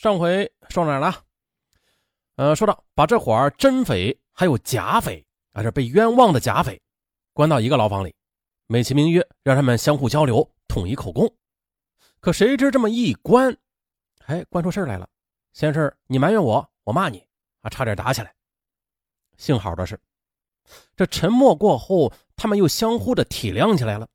上回说哪了？呃，说到把这伙儿真匪还有假匪，啊，这被冤枉的假匪，关到一个牢房里，美其名曰让他们相互交流，统一口供。可谁知这么一关，哎，关出事来了。先是你埋怨我，我骂你，啊，差点打起来。幸好的是，这沉默过后，他们又相互的体谅起来了。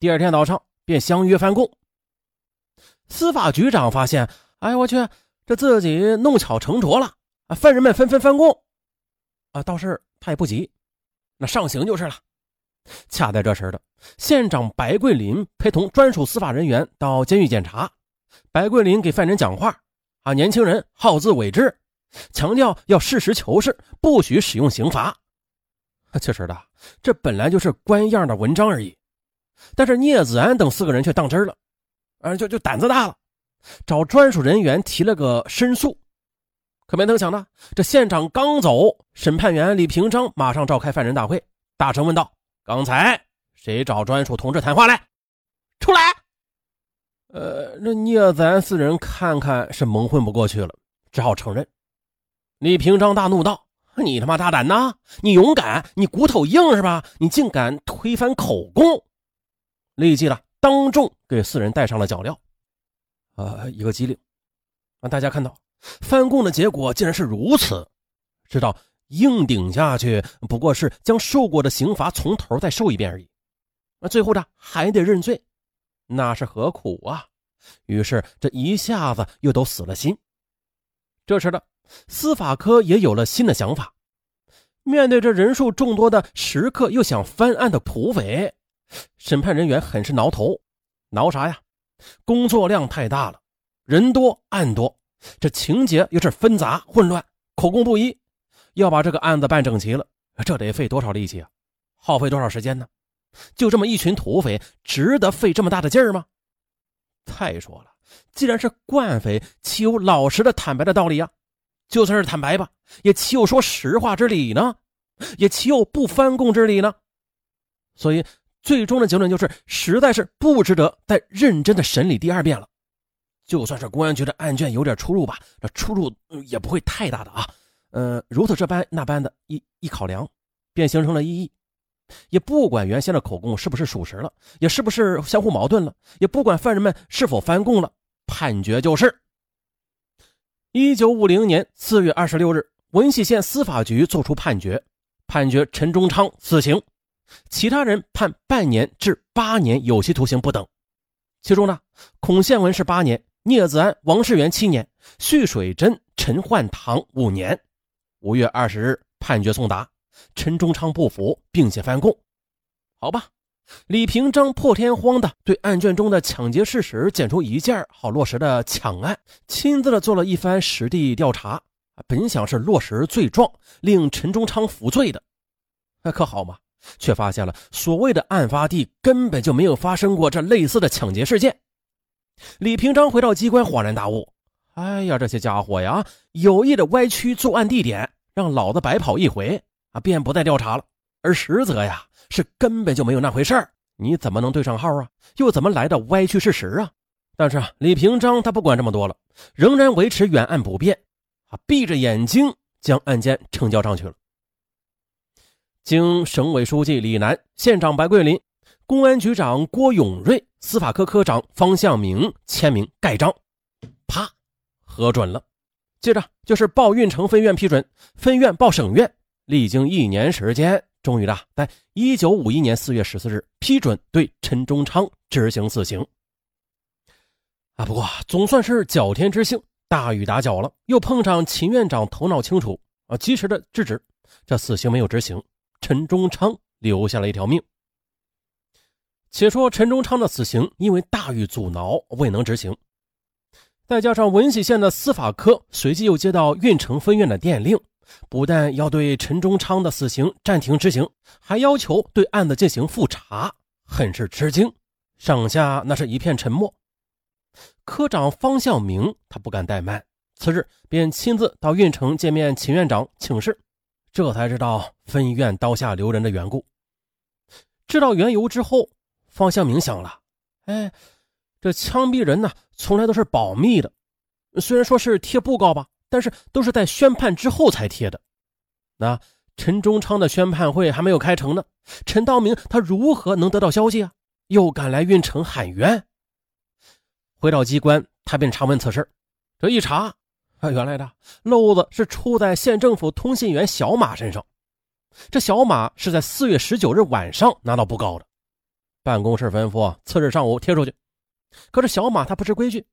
第二天早上便相约翻供。司法局长发现，哎，我去，这自己弄巧成拙了啊！犯人们纷纷翻供，啊，倒是他也不急，那上刑就是了。恰在这时的，县长白桂林陪同专属司法人员到监狱检查。白桂林给犯人讲话，啊，年轻人好自为之，强调要事实求是，不许使用刑罚。确实的，这本来就是官样的文章而已，但是聂子安等四个人却当真了。啊，就就胆子大了，找专属人员提了个申诉，可没成想呢，这县长刚走，审判员李平章马上召开犯人大会，大声问道：“刚才谁找专属同志谈话来？出来！”呃，那聂子安四人看看是蒙混不过去了，只好承认。李平章大怒道：“你他妈大胆呐！你勇敢，你骨头硬是吧？你竟敢推翻口供！”立即的。当众给四人戴上了脚镣，啊，一个机灵，让大家看到翻供的结果竟然是如此，知道硬顶下去不过是将受过的刑罚从头再受一遍而已，那最后呢还得认罪，那是何苦啊？于是这一下子又都死了心。这时的司法科也有了新的想法，面对这人数众多的食客又想翻案的土匪。审判人员很是挠头，挠啥呀？工作量太大了，人多案多，这情节又是纷杂混乱，口供不一，要把这个案子办整齐了，这得费多少力气啊？耗费多少时间呢？就这么一群土匪，值得费这么大的劲儿吗？再说了，既然是惯匪，岂有老实的坦白的道理呀？就算是坦白吧，也岂有说实话之理呢？也岂有不翻供之理呢？所以。最终的结论就是，实在是不值得再认真的审理第二遍了。就算是公安局的案卷有点出入吧，这出入也不会太大的啊。呃，如此这般那般的一一考量，便形成了异议。也不管原先的口供是不是属实了，也是不是相互矛盾了，也不管犯人们是否翻供了，判决就是：一九五零年四月二十六日，文喜县司法局作出判决，判决陈忠昌死刑。其他人判半年至八年有期徒刑不等，其中呢，孔宪文是八年，聂子安、王世元七年，徐水珍、陈焕堂五年。五月二十日判决送达，陈忠昌不服，并且翻供。好吧，李平章破天荒的对案卷中的抢劫事实检出一件，好落实的抢案，亲自的做了一番实地调查，本想是落实罪状，令陈忠昌服罪的，那可好嘛？却发现了所谓的案发地根本就没有发生过这类似的抢劫事件。李平章回到机关，恍然大悟：“哎呀，这些家伙呀，有意的歪曲作案地点，让老子白跑一回啊，便不再调查了。而实则呀，是根本就没有那回事儿。你怎么能对上号啊？又怎么来的歪曲事实啊？”但是啊，李平章他不管这么多了，仍然维持原案不变，啊，闭着眼睛将案件呈交上去了。经省委书记李楠、县长白桂林、公安局长郭永瑞、司法科科长方向明签名盖章，啪，核准了。接着就是报运城分院批准，分院报省院。历经一年时间，终于的在一九五一年四月十四日批准对陈忠昌执行死刑。啊，不过总算是侥天之幸，大雨打搅了，又碰上秦院长头脑清楚啊，及时的制止，这死刑没有执行。陈忠昌留下了一条命。且说陈忠昌的死刑因为大雨阻挠未能执行，再加上闻喜县的司法科随即又接到运城分院的电令，不但要对陈忠昌的死刑暂停执行，还要求对案子进行复查，很是吃惊。上下那是一片沉默。科长方向明他不敢怠慢，次日便亲自到运城见面秦院长请示。这才知道分院刀下留人的缘故。知道缘由之后，方向明想了：哎，这枪毙人呢，从来都是保密的。虽然说是贴布告吧，但是都是在宣判之后才贴的。那陈忠昌的宣判会还没有开成呢，陈道明他如何能得到消息啊？又赶来运城喊冤。回到机关，他便查问此事。这一查，啊，原来的漏子是出在县政府通信员小马身上。这小马是在四月十九日晚上拿到布告的，办公室吩咐次日上午贴出去。可是小马他不知规矩，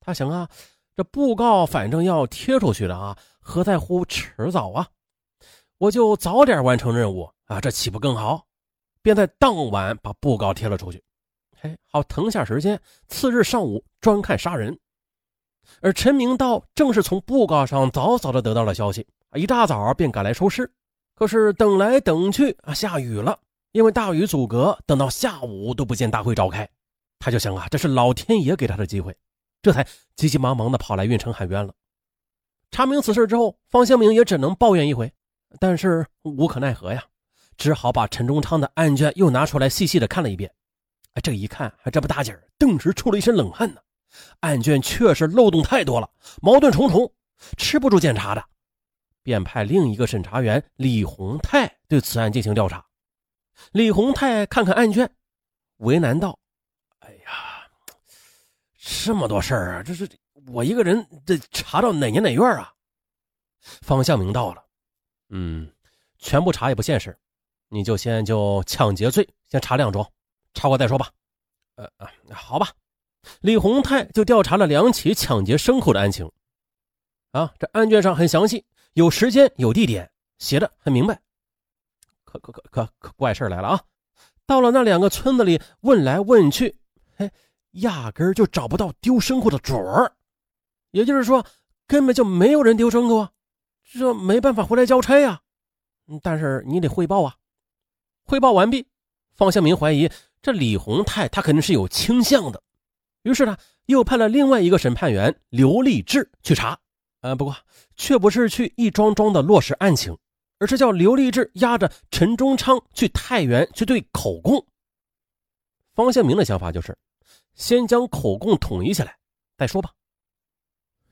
他想啊，这布告反正要贴出去的啊，何在乎迟早啊？我就早点完成任务啊，这岂不更好？便在当晚把布告贴了出去，嘿，好腾下时间，次日上午专看杀人。而陈明道正是从布告上早早的得到了消息，一大早便赶来收尸。可是等来等去啊，下雨了，因为大雨阻隔，等到下午都不见大会召开。他就想啊，这是老天爷给他的机会，这才急急忙忙的跑来运城喊冤了。查明此事之后，方兴明也只能抱怨一回，但是无可奈何呀，只好把陈忠昌的案卷又拿出来细细的看了一遍。这一看还，这不打紧顿时出了一身冷汗呢。案卷确实漏洞太多了，矛盾重重，吃不住检查的。便派另一个审查员李洪泰对此案进行调查。李洪泰看看案卷，为难道：“哎呀，这么多事儿啊，这是我一个人得查到哪年哪月啊？”方向明到了，嗯，全部查也不现实，你就先就抢劫罪先查两桩，查过再说吧。呃啊，好吧。李洪泰就调查了两起抢劫牲口的案情。啊，这案卷上很详细。有时间有地点，写的很明白。可可可可可怪事来了啊！到了那两个村子里问来问去，哎，压根就找不到丢牲口的主儿。也就是说，根本就没有人丢牲口啊！这没办法回来交差呀。但是你得汇报啊。汇报完毕，方向明怀疑这李洪泰他肯定是有倾向的，于是呢，又派了另外一个审判员刘立志去查。呃，不过却不是去一桩桩的落实案情，而是叫刘立志押着陈忠昌去太原去对口供。方向明的想法就是，先将口供统一起来再说吧。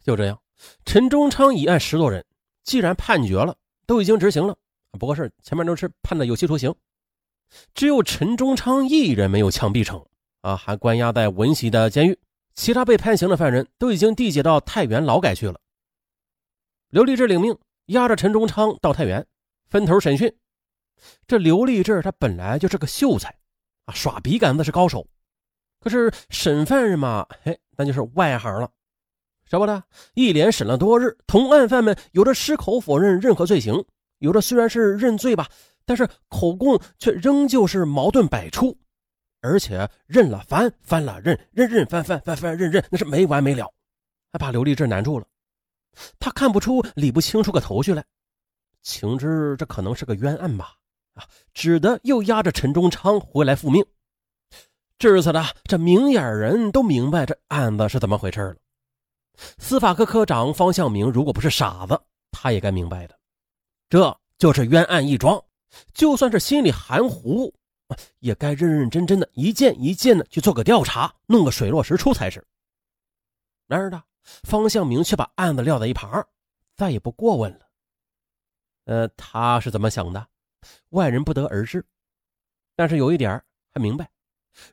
就这样，陈忠昌一案十多人，既然判决了，都已经执行了，不过是前面都是判的有期徒刑，只有陈忠昌一人没有枪毙成，啊，还关押在闻喜的监狱，其他被判刑的犯人都已经递解到太原劳改去了。刘立志领命，押着陈忠昌到太原，分头审讯。这刘立志他本来就是个秀才，啊，耍笔杆子是高手。可是审犯人嘛，嘿，那就是外行了。什么的，一连审了多日，同案犯们有的矢口否认任何罪行，有的虽然是认罪吧，但是口供却仍旧是矛盾百出，而且认了翻，翻了认，认认翻翻，翻翻认认，那是没完没了，还把刘立志难住了。他看不出、理不清楚个头绪来，情知这可能是个冤案吧？啊，只得又押着陈忠昌回来复命。至此的这明眼人都明白这案子是怎么回事了。司法科科长方向明如果不是傻子，他也该明白的，这就是冤案一桩。就算是心里含糊，也该认认真真的一件一件的去做个调查，弄个水落石出才是。然而呢？方向明却把案子撂在一旁，再也不过问了。呃，他是怎么想的，外人不得而知。但是有一点还明白：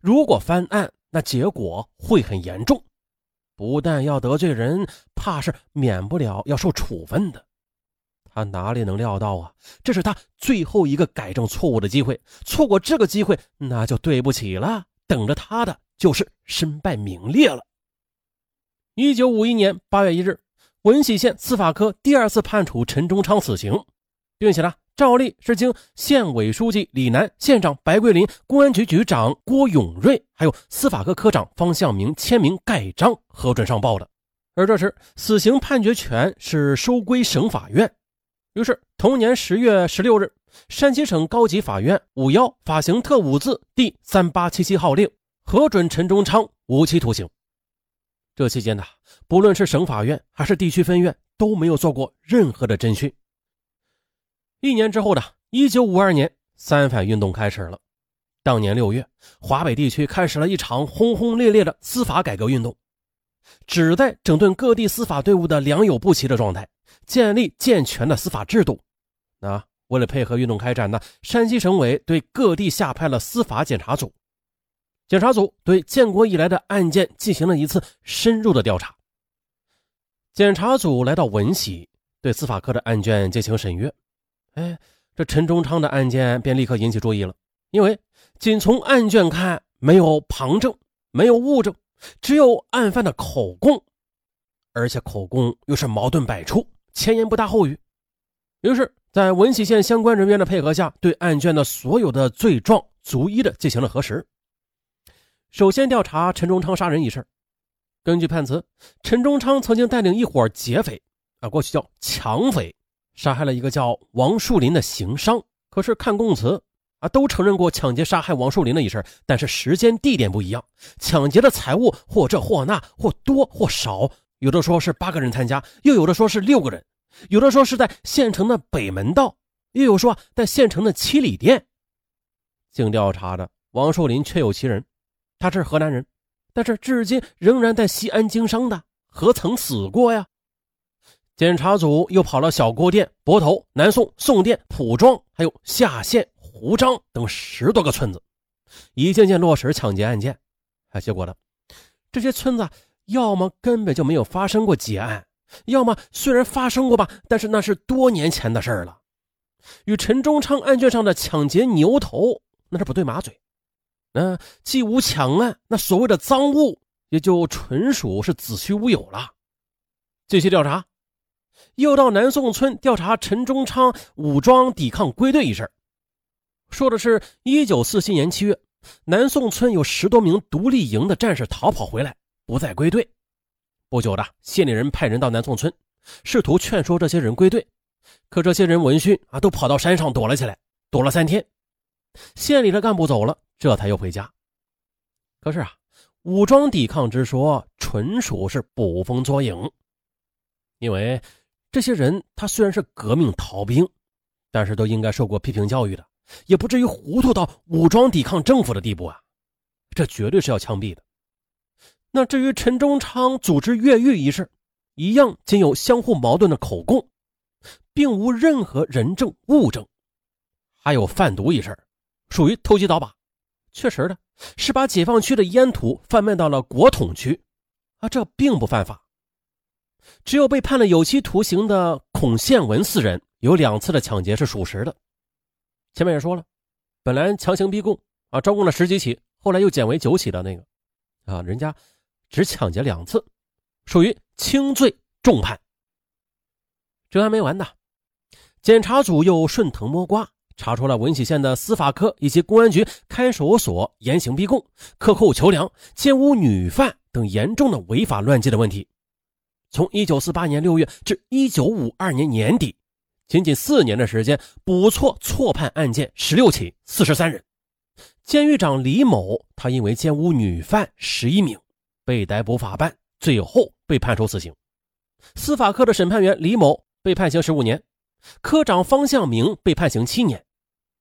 如果翻案，那结果会很严重，不但要得罪人，怕是免不了要受处分的。他哪里能料到啊？这是他最后一个改正错误的机会，错过这个机会，那就对不起了。等着他的就是身败名裂了。一九五一年八月一日，文喜县司法科第二次判处陈忠昌死刑，并且呢，照例是经县委书记李楠、县长白桂林、公安局局长郭永瑞，还有司法科科长方向明签名盖章核准上报的。而这时，死刑判决权是收归省法院。于是，同年十月十六日，山西省高级法院五幺法刑特五字第三八七七号令核准陈忠昌无期徒刑。这期间呢，不论是省法院还是地区分院都没有做过任何的侦讯。一年之后的一九五二年，三反运动开始了。当年六月，华北地区开始了一场轰轰烈烈的司法改革运动。旨在整顿各地司法队伍的良莠不齐的状态，建立健全的司法制度。那为了配合运动开展呢，山西省委对各地下派了司法检查组。检查组对建国以来的案件进行了一次深入的调查。检查组来到闻喜，对司法科的案卷进行审阅。哎，这陈忠昌的案件便立刻引起注意了，因为仅从案卷看，没有旁证，没有物证，只有案犯的口供，而且口供又是矛盾百出，前言不搭后语。于是，在闻喜县相关人员的配合下，对案卷的所有的罪状逐一的进行了核实。首先调查陈忠昌杀人一事，根据判词，陈忠昌曾经带领一伙劫匪，啊，过去叫抢匪，杀害了一个叫王树林的行商。可是看供词，啊，都承认过抢劫杀害王树林的一事，但是时间地点不一样，抢劫的财物或这或那，或多或少，有的说是八个人参加，又有的说是六个人，有的说是在县城的北门道，又有说在县城的七里店。经调查的王树林确有其人。他是河南人，但是至今仍然在西安经商的，何曾死过呀？检查组又跑了小郭店、泊头、南宋、宋店、蒲庄，还有下县、胡张等十多个村子，一件件落实抢劫案件。啊，结果呢，这些村子要么根本就没有发生过劫案，要么虽然发生过吧，但是那是多年前的事儿了，与陈忠昌案卷上的抢劫牛头那是不对马嘴。那既无抢案，那所谓的赃物也就纯属是子虚乌有了。继续调查，又到南宋村调查陈忠昌武装抵抗归队一事说的是一九四七年七月，南宋村有十多名独立营的战士逃跑回来，不再归队。不久的，县里人派人到南宋村，试图劝说这些人归队，可这些人闻讯啊，都跑到山上躲了起来，躲了三天。县里的干部走了。这才又回家。可是啊，武装抵抗之说纯属是捕风捉影。因为这些人他虽然是革命逃兵，但是都应该受过批评教育的，也不至于糊涂到武装抵抗政府的地步啊。这绝对是要枪毙的。那至于陈忠昌组织越狱一事，一样仅有相互矛盾的口供，并无任何人证物证。还有贩毒一事，属于投机倒把。确实的是把解放区的烟土贩卖到了国统区，啊，这并不犯法。只有被判了有期徒刑的孔宪文四人有两次的抢劫是属实的。前面也说了，本来强行逼供啊，招供了十几起，后来又减为九起的那个，啊，人家只抢劫两次，属于轻罪重判。这还没完呢，检查组又顺藤摸瓜。查出了闻喜县的司法科以及公安局看守所严刑逼供、克扣囚粮、奸污女犯等严重的违法乱纪的问题。从1948年6月至1952年年底，仅仅四年的时间，补错错判案件16起，43人。监狱长李某，他因为奸污女犯11名，被逮捕法办，最后被判处死刑。司法科的审判员李某被判刑15年，科长方向明被判刑七年。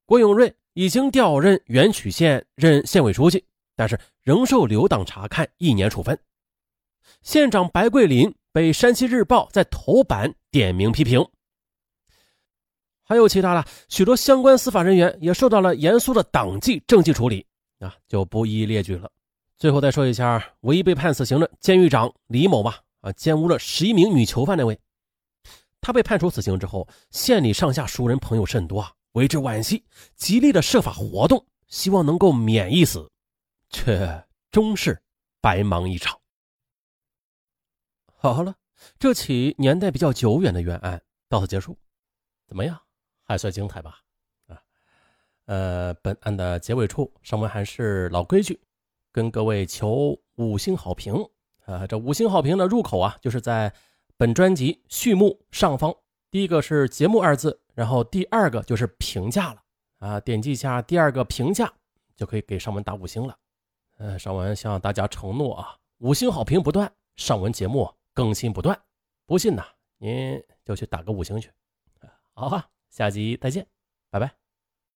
郭永瑞已经调任垣曲县任县委书记，但是仍受留党察看一年处分。县长白桂林被山西日报在头版点名批评。还有其他的许多相关司法人员也受到了严肃的党纪政纪处理啊，就不一一列举了。最后再说一下，唯一被判死刑的监狱长李某吧，啊，奸污了十一名女囚犯那位，他被判处死刑之后，县里上下熟人朋友甚多啊。为之惋惜，极力的设法活动，希望能够免一死，却终是白忙一场。好了，这起年代比较久远的冤案到此结束，怎么样？还算精彩吧？啊，呃，本案的结尾处，尚文还是老规矩，跟各位求五星好评啊！这五星好评的入口啊，就是在本专辑序幕上方，第一个是节目二字。然后第二个就是评价了啊，点击一下第二个评价，就可以给上文打五星了。呃，上文向大家承诺啊，五星好评不断，上文节目更新不断。不信呢，您就去打个五星去。好啊，下集再见，拜拜。